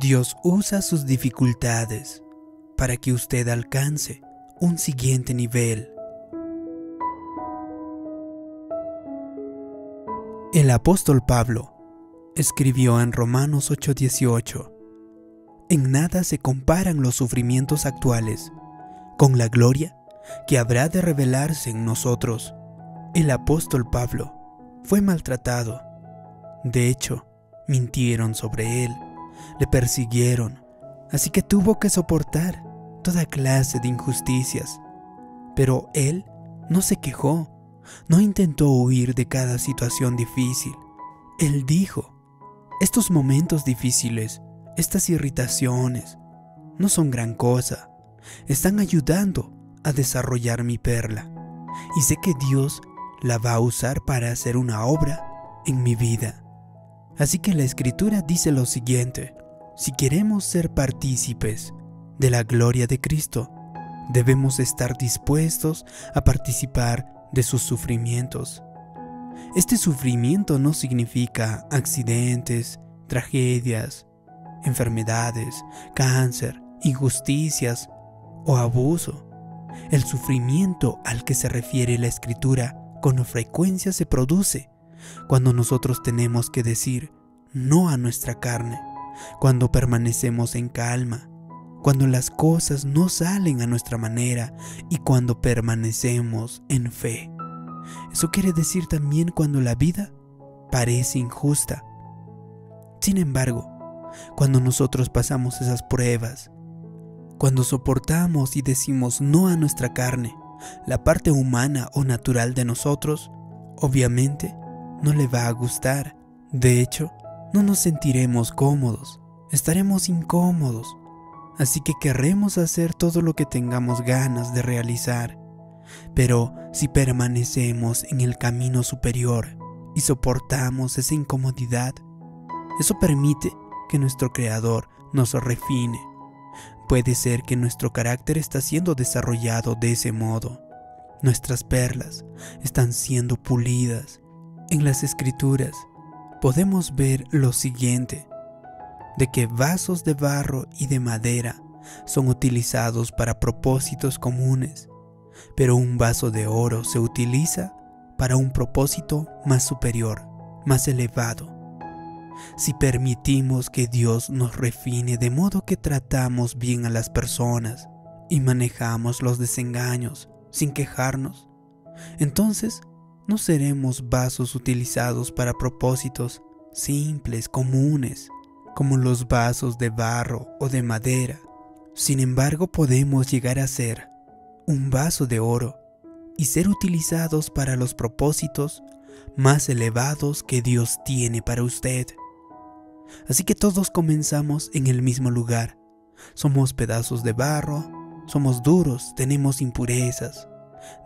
Dios usa sus dificultades para que usted alcance un siguiente nivel. El apóstol Pablo escribió en Romanos 8:18, En nada se comparan los sufrimientos actuales con la gloria que habrá de revelarse en nosotros. El apóstol Pablo fue maltratado. De hecho, mintieron sobre él, le persiguieron, así que tuvo que soportar toda clase de injusticias. Pero él no se quejó, no intentó huir de cada situación difícil. Él dijo, estos momentos difíciles, estas irritaciones, no son gran cosa, están ayudando a desarrollar mi perla. Y sé que Dios la va a usar para hacer una obra en mi vida. Así que la escritura dice lo siguiente, si queremos ser partícipes de la gloria de Cristo, debemos estar dispuestos a participar de sus sufrimientos. Este sufrimiento no significa accidentes, tragedias, enfermedades, cáncer, injusticias o abuso. El sufrimiento al que se refiere la escritura con frecuencia se produce cuando nosotros tenemos que decir no a nuestra carne, cuando permanecemos en calma, cuando las cosas no salen a nuestra manera y cuando permanecemos en fe. Eso quiere decir también cuando la vida parece injusta. Sin embargo, cuando nosotros pasamos esas pruebas, cuando soportamos y decimos no a nuestra carne, la parte humana o natural de nosotros, obviamente no le va a gustar. De hecho, no nos sentiremos cómodos, estaremos incómodos, así que querremos hacer todo lo que tengamos ganas de realizar. Pero si permanecemos en el camino superior y soportamos esa incomodidad, eso permite que nuestro Creador nos refine. Puede ser que nuestro carácter está siendo desarrollado de ese modo. Nuestras perlas están siendo pulidas. En las escrituras podemos ver lo siguiente, de que vasos de barro y de madera son utilizados para propósitos comunes, pero un vaso de oro se utiliza para un propósito más superior, más elevado. Si permitimos que Dios nos refine de modo que tratamos bien a las personas y manejamos los desengaños sin quejarnos, entonces no seremos vasos utilizados para propósitos simples, comunes, como los vasos de barro o de madera. Sin embargo, podemos llegar a ser un vaso de oro y ser utilizados para los propósitos más elevados que Dios tiene para usted. Así que todos comenzamos en el mismo lugar. Somos pedazos de barro, somos duros, tenemos impurezas.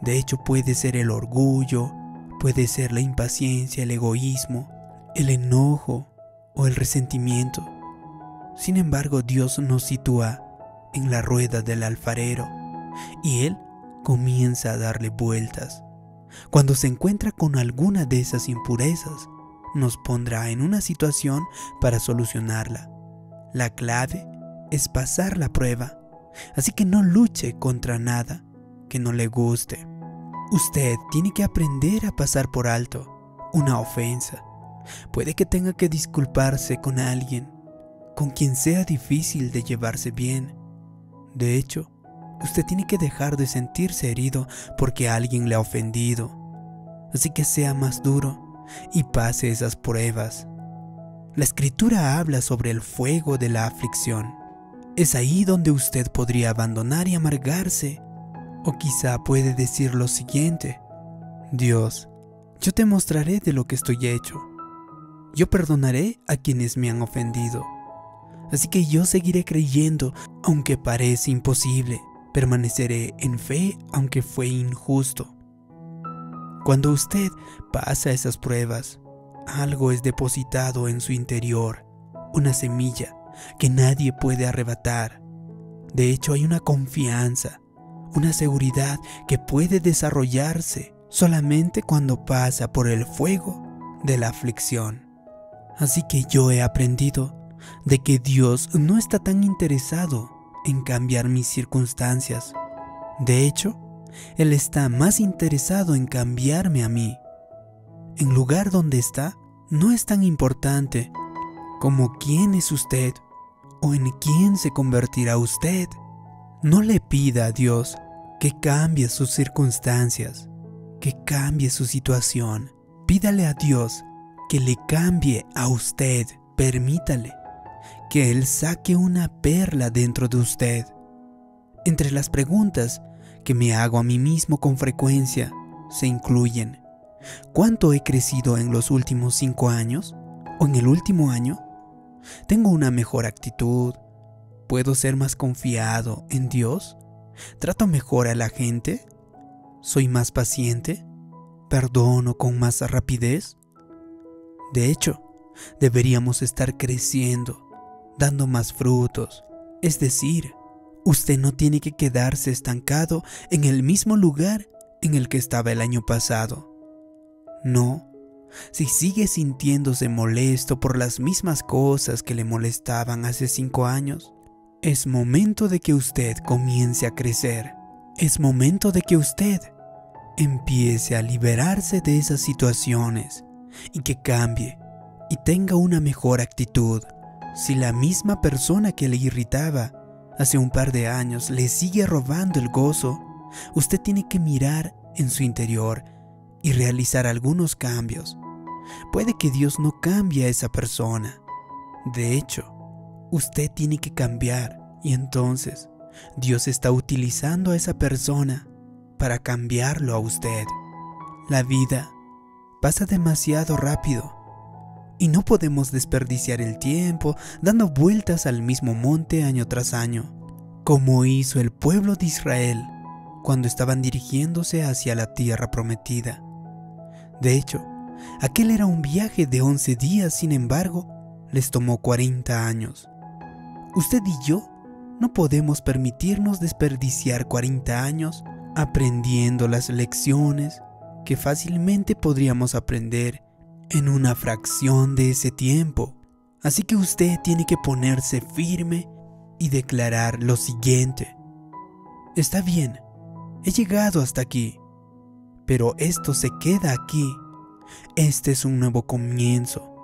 De hecho puede ser el orgullo, puede ser la impaciencia, el egoísmo, el enojo o el resentimiento. Sin embargo, Dios nos sitúa en la rueda del alfarero y Él comienza a darle vueltas. Cuando se encuentra con alguna de esas impurezas, nos pondrá en una situación para solucionarla. La clave es pasar la prueba, así que no luche contra nada que no le guste. Usted tiene que aprender a pasar por alto una ofensa. Puede que tenga que disculparse con alguien, con quien sea difícil de llevarse bien. De hecho, usted tiene que dejar de sentirse herido porque alguien le ha ofendido. Así que sea más duro y pase esas pruebas. La escritura habla sobre el fuego de la aflicción. Es ahí donde usted podría abandonar y amargarse. O quizá puede decir lo siguiente, Dios, yo te mostraré de lo que estoy hecho. Yo perdonaré a quienes me han ofendido. Así que yo seguiré creyendo aunque parece imposible. Permaneceré en fe aunque fue injusto. Cuando usted pasa esas pruebas, algo es depositado en su interior, una semilla que nadie puede arrebatar. De hecho, hay una confianza, una seguridad que puede desarrollarse solamente cuando pasa por el fuego de la aflicción. Así que yo he aprendido de que Dios no está tan interesado en cambiar mis circunstancias. De hecho, Él está más interesado en cambiarme a mí. En lugar donde está, no es tan importante como quién es usted o en quién se convertirá usted. No le pida a Dios que cambie sus circunstancias, que cambie su situación. Pídale a Dios que le cambie a usted. Permítale que Él saque una perla dentro de usted. Entre las preguntas que me hago a mí mismo con frecuencia se incluyen, ¿cuánto he crecido en los últimos cinco años? ¿O en el último año? ¿Tengo una mejor actitud? ¿Puedo ser más confiado en Dios? ¿Trato mejor a la gente? ¿Soy más paciente? ¿Perdono con más rapidez? De hecho, deberíamos estar creciendo dando más frutos. Es decir, usted no tiene que quedarse estancado en el mismo lugar en el que estaba el año pasado. No, si sigue sintiéndose molesto por las mismas cosas que le molestaban hace cinco años, es momento de que usted comience a crecer. Es momento de que usted empiece a liberarse de esas situaciones y que cambie y tenga una mejor actitud si la misma persona que le irritaba hace un par de años le sigue robando el gozo, usted tiene que mirar en su interior y realizar algunos cambios. Puede que Dios no cambie a esa persona. De hecho, usted tiene que cambiar y entonces Dios está utilizando a esa persona para cambiarlo a usted. La vida pasa demasiado rápido y no podemos desperdiciar el tiempo dando vueltas al mismo monte año tras año, como hizo el pueblo de Israel cuando estaban dirigiéndose hacia la tierra prometida. De hecho, aquel era un viaje de 11 días, sin embargo, les tomó 40 años. Usted y yo no podemos permitirnos desperdiciar 40 años aprendiendo las lecciones que fácilmente podríamos aprender en una fracción de ese tiempo. Así que usted tiene que ponerse firme y declarar lo siguiente. Está bien, he llegado hasta aquí, pero esto se queda aquí. Este es un nuevo comienzo.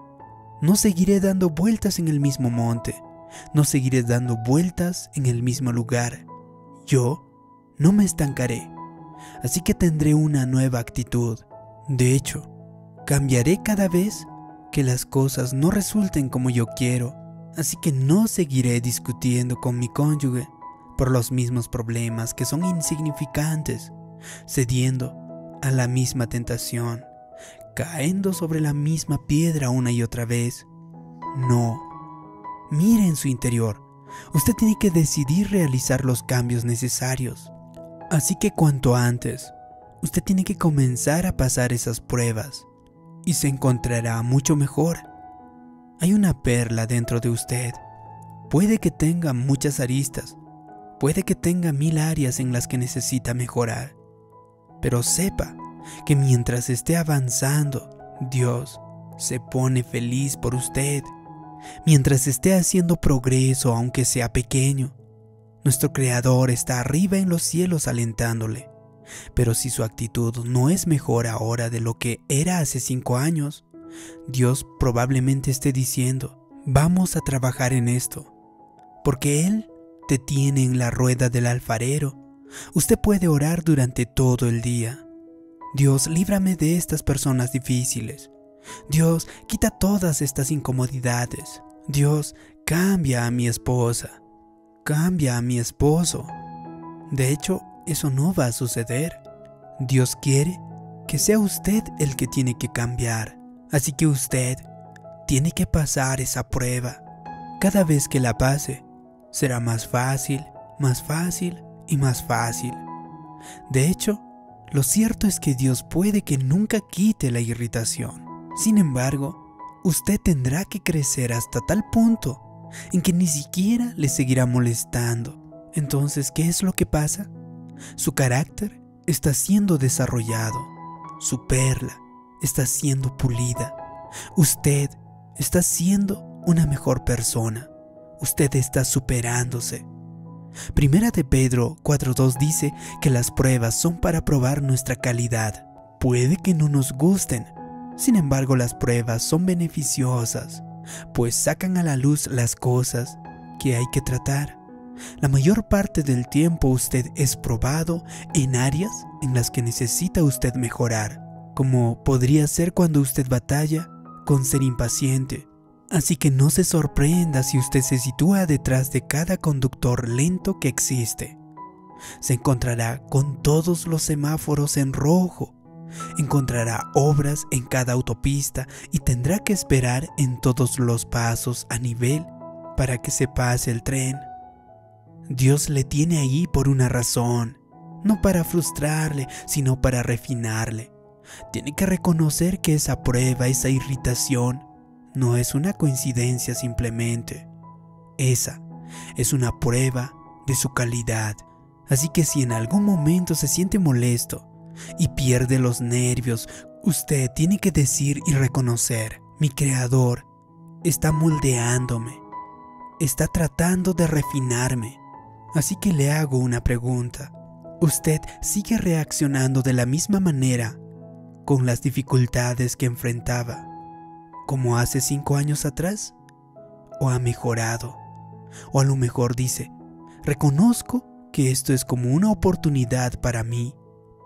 No seguiré dando vueltas en el mismo monte, no seguiré dando vueltas en el mismo lugar. Yo no me estancaré, así que tendré una nueva actitud. De hecho, Cambiaré cada vez que las cosas no resulten como yo quiero, así que no seguiré discutiendo con mi cónyuge por los mismos problemas que son insignificantes, cediendo a la misma tentación, cayendo sobre la misma piedra una y otra vez. No. Mire en su interior. Usted tiene que decidir realizar los cambios necesarios. Así que cuanto antes, usted tiene que comenzar a pasar esas pruebas y se encontrará mucho mejor. Hay una perla dentro de usted. Puede que tenga muchas aristas, puede que tenga mil áreas en las que necesita mejorar, pero sepa que mientras esté avanzando, Dios se pone feliz por usted. Mientras esté haciendo progreso, aunque sea pequeño, nuestro Creador está arriba en los cielos alentándole. Pero si su actitud no es mejor ahora de lo que era hace cinco años, Dios probablemente esté diciendo, vamos a trabajar en esto, porque Él te tiene en la rueda del alfarero. Usted puede orar durante todo el día. Dios, líbrame de estas personas difíciles. Dios, quita todas estas incomodidades. Dios, cambia a mi esposa. Cambia a mi esposo. De hecho, eso no va a suceder. Dios quiere que sea usted el que tiene que cambiar. Así que usted tiene que pasar esa prueba. Cada vez que la pase, será más fácil, más fácil y más fácil. De hecho, lo cierto es que Dios puede que nunca quite la irritación. Sin embargo, usted tendrá que crecer hasta tal punto en que ni siquiera le seguirá molestando. Entonces, ¿qué es lo que pasa? Su carácter está siendo desarrollado. Su perla está siendo pulida. Usted está siendo una mejor persona. Usted está superándose. Primera de Pedro 4.2 dice que las pruebas son para probar nuestra calidad. Puede que no nos gusten, sin embargo las pruebas son beneficiosas, pues sacan a la luz las cosas que hay que tratar. La mayor parte del tiempo usted es probado en áreas en las que necesita usted mejorar, como podría ser cuando usted batalla con ser impaciente. Así que no se sorprenda si usted se sitúa detrás de cada conductor lento que existe. Se encontrará con todos los semáforos en rojo, encontrará obras en cada autopista y tendrá que esperar en todos los pasos a nivel para que se pase el tren. Dios le tiene ahí por una razón, no para frustrarle, sino para refinarle. Tiene que reconocer que esa prueba, esa irritación, no es una coincidencia simplemente. Esa es una prueba de su calidad. Así que si en algún momento se siente molesto y pierde los nervios, usted tiene que decir y reconocer, mi creador está moldeándome, está tratando de refinarme. Así que le hago una pregunta. ¿Usted sigue reaccionando de la misma manera con las dificultades que enfrentaba como hace cinco años atrás? ¿O ha mejorado? O a lo mejor dice, reconozco que esto es como una oportunidad para mí,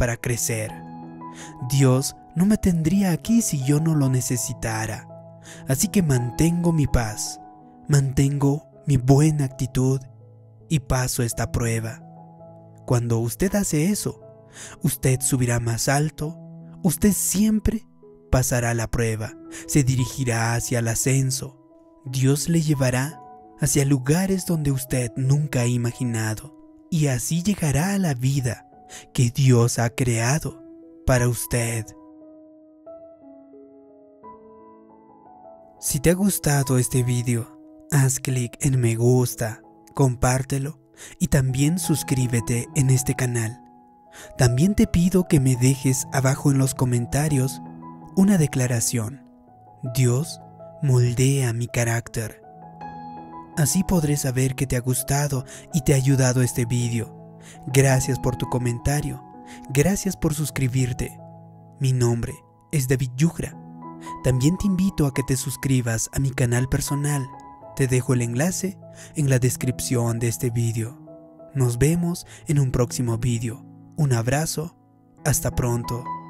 para crecer. Dios no me tendría aquí si yo no lo necesitara. Así que mantengo mi paz, mantengo mi buena actitud y paso esta prueba. Cuando usted hace eso, usted subirá más alto, usted siempre pasará la prueba, se dirigirá hacia el ascenso. Dios le llevará hacia lugares donde usted nunca ha imaginado y así llegará a la vida que Dios ha creado para usted. Si te ha gustado este video, haz clic en me gusta, compártelo y también suscríbete en este canal. También te pido que me dejes abajo en los comentarios una declaración. Dios moldea mi carácter. Así podré saber que te ha gustado y te ha ayudado este vídeo. Gracias por tu comentario. Gracias por suscribirte. Mi nombre es David Yugra. También te invito a que te suscribas a mi canal personal. Te dejo el enlace en la descripción de este vídeo. Nos vemos en un próximo vídeo. Un abrazo. Hasta pronto.